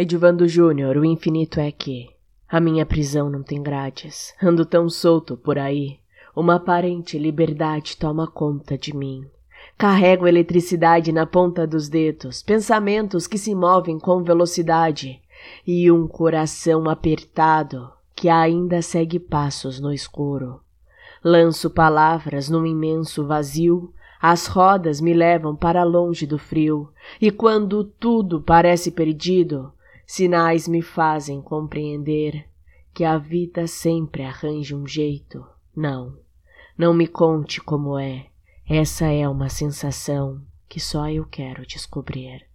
Edivando Júnior, o infinito é que a minha prisão não tem grades. Ando tão solto por aí. Uma aparente liberdade toma conta de mim. Carrego eletricidade na ponta dos dedos, pensamentos que se movem com velocidade e um coração apertado que ainda segue passos no escuro. Lanço palavras num imenso vazio, as rodas me levam para longe do frio, e quando tudo parece perdido, Sinais me fazem compreender que a vida sempre arranja um jeito. Não, não me conte como é. Essa é uma sensação que só eu quero descobrir.